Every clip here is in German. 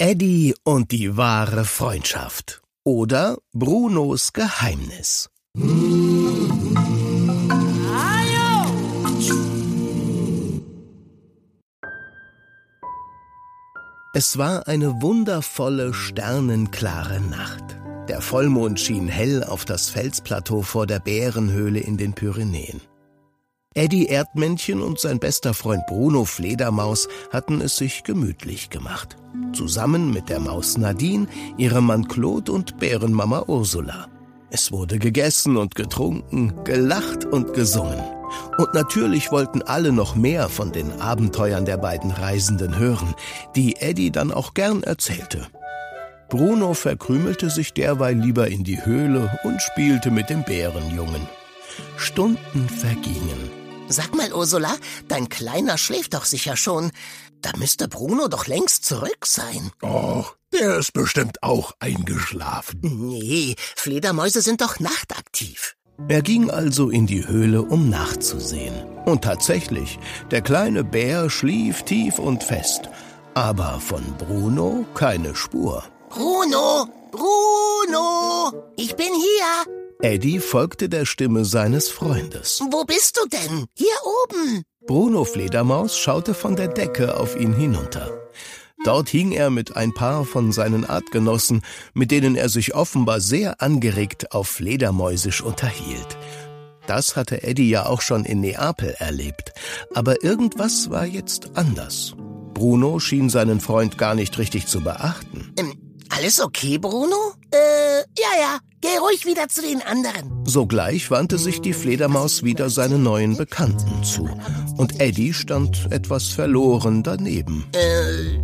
Eddie und die wahre Freundschaft oder Brunos Geheimnis. Es war eine wundervolle, sternenklare Nacht. Der Vollmond schien hell auf das Felsplateau vor der Bärenhöhle in den Pyrenäen. Eddie Erdmännchen und sein bester Freund Bruno Fledermaus hatten es sich gemütlich gemacht. Zusammen mit der Maus Nadine, ihrem Mann Claude und Bärenmama Ursula. Es wurde gegessen und getrunken, gelacht und gesungen. Und natürlich wollten alle noch mehr von den Abenteuern der beiden Reisenden hören, die Eddie dann auch gern erzählte. Bruno verkrümelte sich derweil lieber in die Höhle und spielte mit dem Bärenjungen. Stunden vergingen. Sag mal, Ursula, dein Kleiner schläft doch sicher schon. Da müsste Bruno doch längst zurück sein. Och, der ist bestimmt auch eingeschlafen. Nee, Fledermäuse sind doch nachtaktiv. Er ging also in die Höhle, um nachzusehen. Und tatsächlich, der kleine Bär schlief tief und fest. Aber von Bruno keine Spur. Bruno! Bruno! Ich bin hier! Eddie folgte der Stimme seines Freundes. Wo bist du denn? Hier oben. Bruno Fledermaus schaute von der Decke auf ihn hinunter. Dort hing er mit ein paar von seinen Artgenossen, mit denen er sich offenbar sehr angeregt auf Fledermäusisch unterhielt. Das hatte Eddie ja auch schon in Neapel erlebt. Aber irgendwas war jetzt anders. Bruno schien seinen Freund gar nicht richtig zu beachten. Ähm, alles okay, Bruno? Äh, ja, ja. Geh ruhig wieder zu den anderen. Sogleich wandte sich die Fledermaus wieder seinen neuen Bekannten zu. Und Eddie stand etwas verloren daneben. Äh,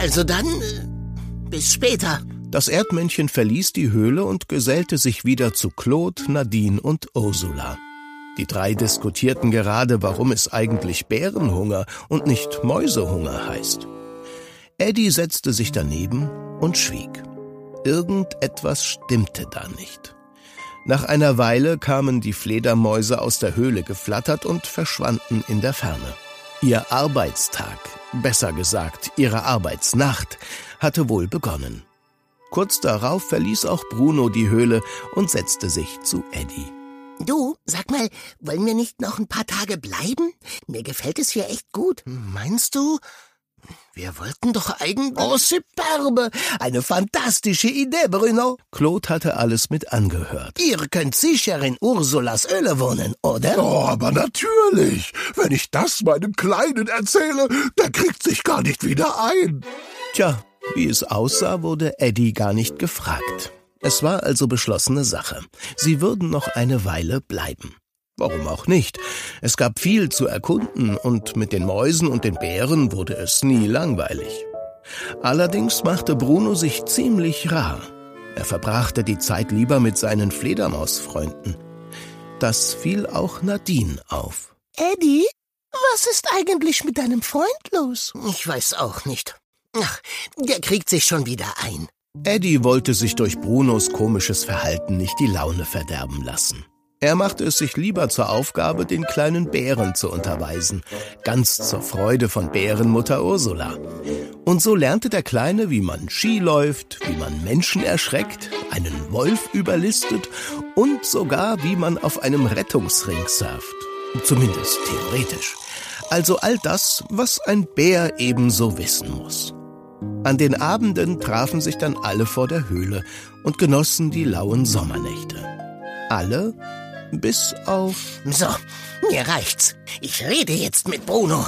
also dann, äh, bis später. Das Erdmännchen verließ die Höhle und gesellte sich wieder zu Claude, Nadine und Ursula. Die drei diskutierten gerade, warum es eigentlich Bärenhunger und nicht Mäusehunger heißt. Eddie setzte sich daneben und schwieg. Irgendetwas stimmte da nicht. Nach einer Weile kamen die Fledermäuse aus der Höhle geflattert und verschwanden in der Ferne. Ihr Arbeitstag, besser gesagt ihre Arbeitsnacht, hatte wohl begonnen. Kurz darauf verließ auch Bruno die Höhle und setzte sich zu Eddie. Du, sag mal, wollen wir nicht noch ein paar Tage bleiben? Mir gefällt es hier echt gut. Meinst du? Wir wollten doch eigentlich... Oh, superbe! Eine fantastische Idee, Bruno. Claude hatte alles mit angehört. Ihr könnt sicher in Ursulas Höhle wohnen, oder? Oh, aber natürlich. Wenn ich das meinem Kleinen erzähle, der kriegt sich gar nicht wieder ein. Tja, wie es aussah, wurde Eddie gar nicht gefragt. Es war also beschlossene Sache. Sie würden noch eine Weile bleiben. Warum auch nicht? Es gab viel zu erkunden und mit den Mäusen und den Bären wurde es nie langweilig. Allerdings machte Bruno sich ziemlich rar. Er verbrachte die Zeit lieber mit seinen Fledermausfreunden. Das fiel auch Nadine auf. Eddie, was ist eigentlich mit deinem Freund los? Ich weiß auch nicht. Ach, der kriegt sich schon wieder ein. Eddie wollte sich durch Brunos komisches Verhalten nicht die Laune verderben lassen. Er machte es sich lieber zur Aufgabe, den kleinen Bären zu unterweisen, ganz zur Freude von Bärenmutter Ursula. Und so lernte der Kleine, wie man Ski läuft, wie man Menschen erschreckt, einen Wolf überlistet und sogar, wie man auf einem Rettungsring surft. Zumindest theoretisch. Also all das, was ein Bär ebenso wissen muss. An den Abenden trafen sich dann alle vor der Höhle und genossen die lauen Sommernächte. Alle, bis auf... So, mir reicht's. Ich rede jetzt mit Bruno.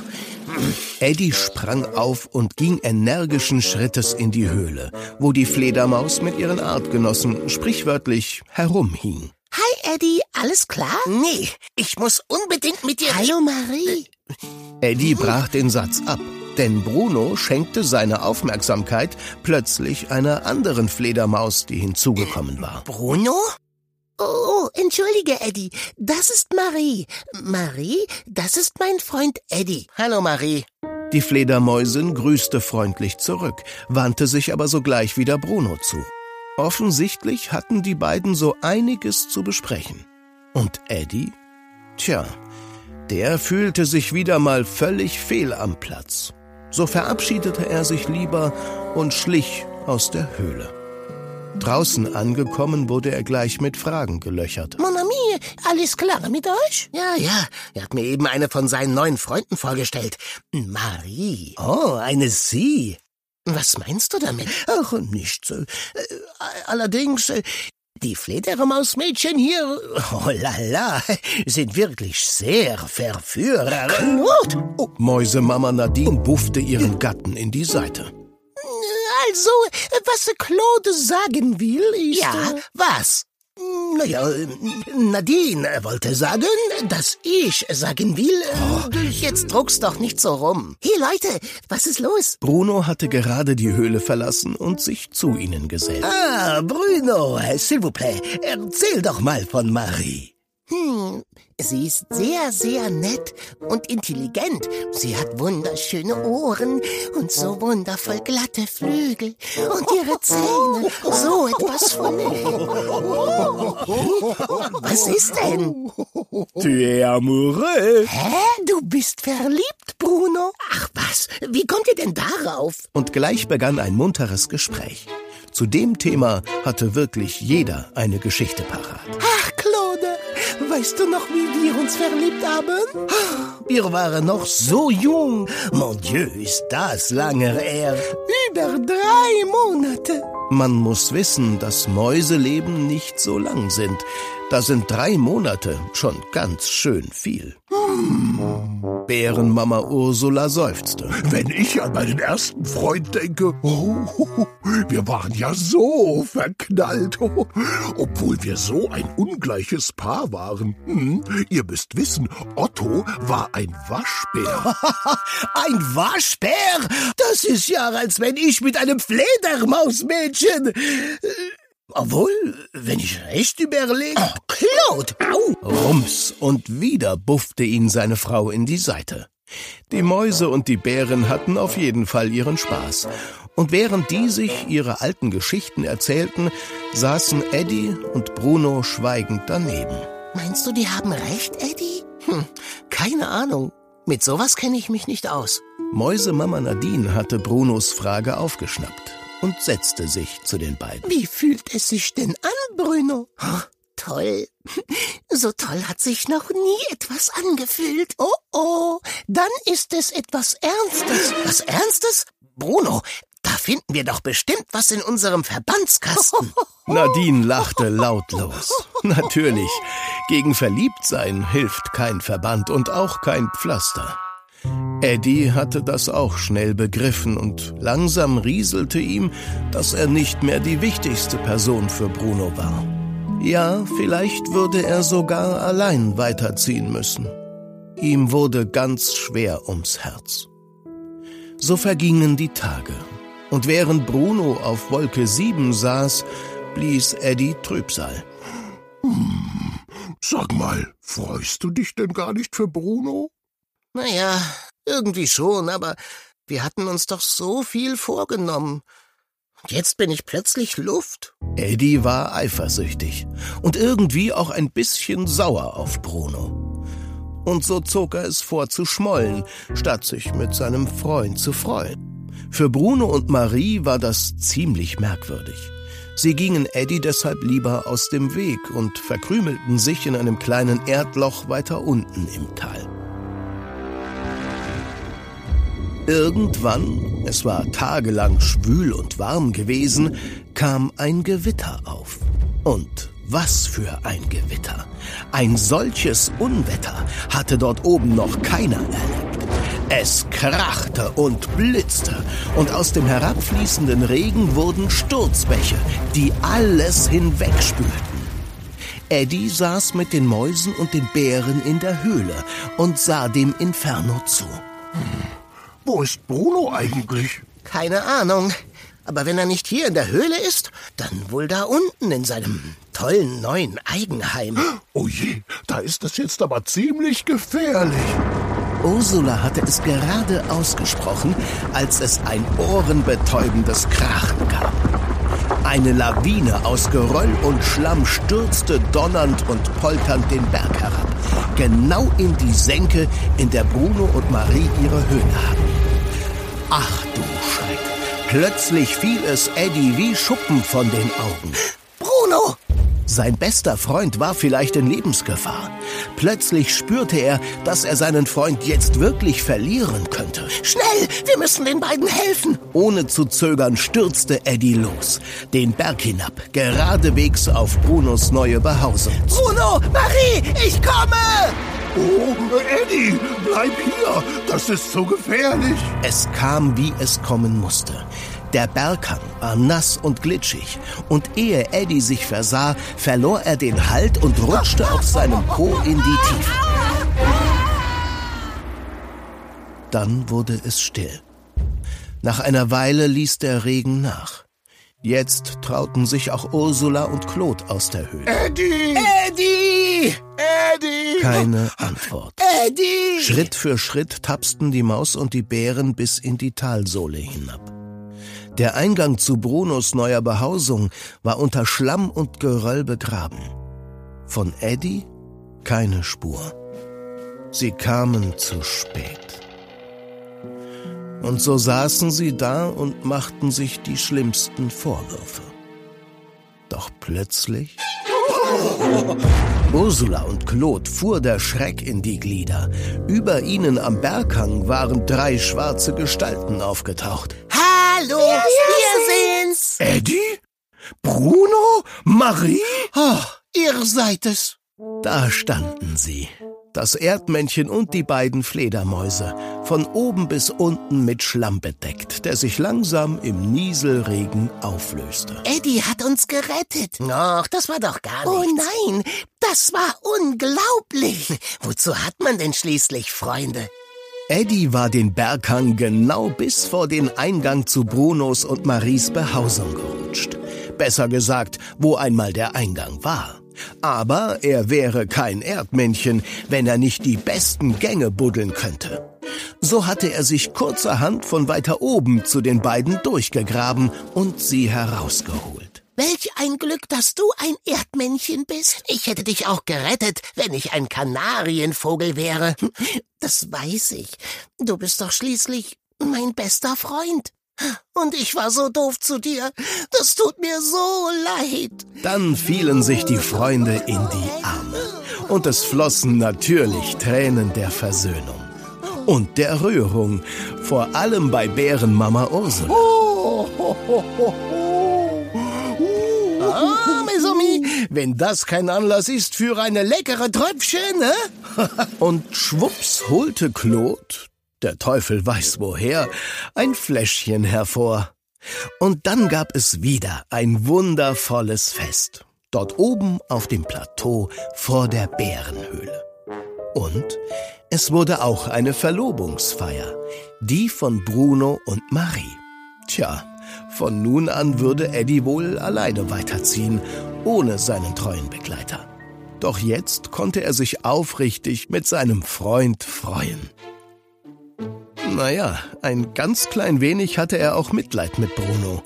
Eddie sprang auf und ging energischen Schrittes in die Höhle, wo die Fledermaus mit ihren Artgenossen sprichwörtlich herumhing. Hi, Eddie, alles klar? Nee, ich muss unbedingt mit dir... Hallo, Marie. Eddie brach den Satz ab, denn Bruno schenkte seine Aufmerksamkeit plötzlich einer anderen Fledermaus, die hinzugekommen war. Bruno? Oh, entschuldige, Eddie. Das ist Marie. Marie, das ist mein Freund Eddie. Hallo, Marie. Die Fledermäusin grüßte freundlich zurück, wandte sich aber sogleich wieder Bruno zu. Offensichtlich hatten die beiden so einiges zu besprechen. Und Eddie? Tja, der fühlte sich wieder mal völlig fehl am Platz. So verabschiedete er sich lieber und schlich aus der Höhle. Draußen angekommen wurde er gleich mit Fragen gelöchert. Mon ami, alles klar mit euch? Ja, ja, er hat mir eben eine von seinen neuen Freunden vorgestellt. Marie. Oh, eine Sie. Was meinst du damit? Ach, nichts. Äh, allerdings, äh, die Fledermausmädchen hier, oh la la, sind wirklich sehr verführerisch. Knurrt! Oh, Mäusemama Nadine buffte ihren Gatten in die Seite. Also, was Claude sagen will, ist... Ja, äh, was? Naja, Nadine wollte sagen, dass ich sagen will. Oh, jetzt druck's doch nicht so rum. Hier, Leute, was ist los? Bruno hatte gerade die Höhle verlassen und sich zu ihnen gesellt. Ah, Bruno, s'il vous plaît, erzähl doch mal von Marie. Hm, sie ist sehr, sehr nett und intelligent. Sie hat wunderschöne Ohren und so wundervoll glatte Flügel und ihre Zähne so etwas von. Was ist denn? Tu es amoureux. Hä? Du bist verliebt, Bruno? Ach was, wie kommt ihr denn darauf? Und gleich begann ein munteres Gespräch. Zu dem Thema hatte wirklich jeder eine Geschichte parat. Weißt du noch, wie wir uns verliebt haben? Wir waren noch so jung. Mon Dieu, ist das lange her. Über drei Monate. Man muss wissen, dass Mäuseleben nicht so lang sind. Da sind drei Monate schon ganz schön viel. Bärenmama Ursula seufzte. Wenn ich an meinen ersten Freund denke, oh, wir waren ja so verknallt, oh, obwohl wir so ein ungleiches Paar waren. Hm, ihr müsst wissen, Otto war ein Waschbär. ein Waschbär? Das ist ja, als wenn ich mit einem Fledermausmädchen... Obwohl, wenn ich recht überlege. Oh, Claude! Au! Rums, und wieder buffte ihn seine Frau in die Seite. Die Mäuse und die Bären hatten auf jeden Fall ihren Spaß. Und während die sich ihre alten Geschichten erzählten, saßen Eddie und Bruno schweigend daneben. Meinst du, die haben recht, Eddie? Hm, keine Ahnung. Mit sowas kenne ich mich nicht aus. Mäusemama Nadine hatte Brunos Frage aufgeschnappt und setzte sich zu den beiden. Wie fühlt es sich denn an, Bruno? Oh, toll. So toll hat sich noch nie etwas angefühlt. Oh, oh, dann ist es etwas Ernstes. Was Ernstes? Bruno, da finden wir doch bestimmt was in unserem Verbandskasten. Nadine lachte lautlos. Natürlich, gegen Verliebtsein hilft kein Verband und auch kein Pflaster. Eddie hatte das auch schnell begriffen und langsam rieselte ihm, dass er nicht mehr die wichtigste Person für Bruno war. Ja, vielleicht würde er sogar allein weiterziehen müssen. Ihm wurde ganz schwer ums Herz. So vergingen die Tage, und während Bruno auf Wolke 7 saß, blies Eddie Trübsal. Hm, sag mal, freust du dich denn gar nicht für Bruno? Naja, irgendwie schon, aber wir hatten uns doch so viel vorgenommen. Jetzt bin ich plötzlich Luft. Eddie war eifersüchtig und irgendwie auch ein bisschen sauer auf Bruno. Und so zog er es vor zu schmollen, statt sich mit seinem Freund zu freuen. Für Bruno und Marie war das ziemlich merkwürdig. Sie gingen Eddie deshalb lieber aus dem Weg und verkrümelten sich in einem kleinen Erdloch weiter unten im Tal. Irgendwann, es war tagelang schwül und warm gewesen, kam ein Gewitter auf. Und was für ein Gewitter. Ein solches Unwetter hatte dort oben noch keiner erlebt. Es krachte und blitzte, und aus dem herabfließenden Regen wurden Sturzbäche, die alles hinwegspülten. Eddie saß mit den Mäusen und den Bären in der Höhle und sah dem Inferno zu. Wo ist Bruno eigentlich? Keine Ahnung. Aber wenn er nicht hier in der Höhle ist, dann wohl da unten in seinem tollen neuen Eigenheim. Oh je, da ist es jetzt aber ziemlich gefährlich. Ursula hatte es gerade ausgesprochen, als es ein ohrenbetäubendes Krachen gab. Eine Lawine aus Geröll und Schlamm stürzte donnernd und polternd den Berg herab, genau in die Senke, in der Bruno und Marie ihre Höhle hatten. Ach du Schreck. Plötzlich fiel es Eddie wie Schuppen von den Augen. Bruno! Sein bester Freund war vielleicht in Lebensgefahr. Plötzlich spürte er, dass er seinen Freund jetzt wirklich verlieren könnte. Schnell, wir müssen den beiden helfen. Ohne zu zögern stürzte Eddie los, den Berg hinab, geradewegs auf Brunos neue Behausung. Bruno, Marie, ich komme! Oh, Eddie, bleib hier. Das ist so gefährlich. Es kam, wie es kommen musste. Der Berghang war nass und glitschig, und ehe Eddie sich versah, verlor er den Halt und rutschte auf seinem Po in die Tiefe. Dann wurde es still. Nach einer Weile ließ der Regen nach. Jetzt trauten sich auch Ursula und Claude aus der Höhle. Eddie! Eddie! Eddie! Keine Antwort. Eddie! Schritt für Schritt tapsten die Maus und die Bären bis in die Talsohle hinab. Der Eingang zu Brunos neuer Behausung war unter Schlamm und Geröll begraben. Von Eddie keine Spur. Sie kamen zu spät. Und so saßen sie da und machten sich die schlimmsten Vorwürfe. Doch plötzlich... Ursula und Claude fuhr der Schreck in die Glieder. Über ihnen am Berghang waren drei schwarze Gestalten aufgetaucht. Hallo, wir sind's. Eddie? Bruno? Marie? Oh, ihr seid es. Da standen sie. Das Erdmännchen und die beiden Fledermäuse, von oben bis unten mit Schlamm bedeckt, der sich langsam im Nieselregen auflöste. Eddie hat uns gerettet. Ach, das war doch gar Oh nichts. nein, das war unglaublich. Wozu hat man denn schließlich Freunde? Eddie war den Berghang genau bis vor den Eingang zu Brunos und Maries Behausung gerutscht. Besser gesagt, wo einmal der Eingang war. Aber er wäre kein Erdmännchen, wenn er nicht die besten Gänge buddeln könnte. So hatte er sich kurzerhand von weiter oben zu den beiden durchgegraben und sie herausgeholt. Welch ein Glück, dass du ein Erdmännchen bist. Ich hätte dich auch gerettet, wenn ich ein Kanarienvogel wäre. Das weiß ich. Du bist doch schließlich mein bester Freund. Und ich war so doof zu dir. Das tut mir so leid. Dann fielen sich die Freunde in die Arme. Und es flossen natürlich Tränen der Versöhnung. Und der Rührung, vor allem bei Bärenmama Ursula. Ah, mes amis, wenn das kein Anlass ist für eine leckere Tröpfchen, ne? Und schwupps holte Claude, der Teufel weiß woher, ein Fläschchen hervor. Und dann gab es wieder ein wundervolles Fest. Dort oben auf dem Plateau vor der Bärenhöhle. Und es wurde auch eine Verlobungsfeier, die von Bruno und Marie. Tja, von nun an würde Eddie wohl alleine weiterziehen, ohne seinen treuen Begleiter. Doch jetzt konnte er sich aufrichtig mit seinem Freund freuen. Naja, ein ganz klein wenig hatte er auch Mitleid mit Bruno.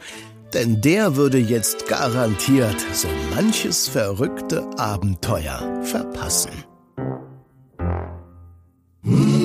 Denn der würde jetzt garantiert so manches verrückte Abenteuer verpassen. Hm.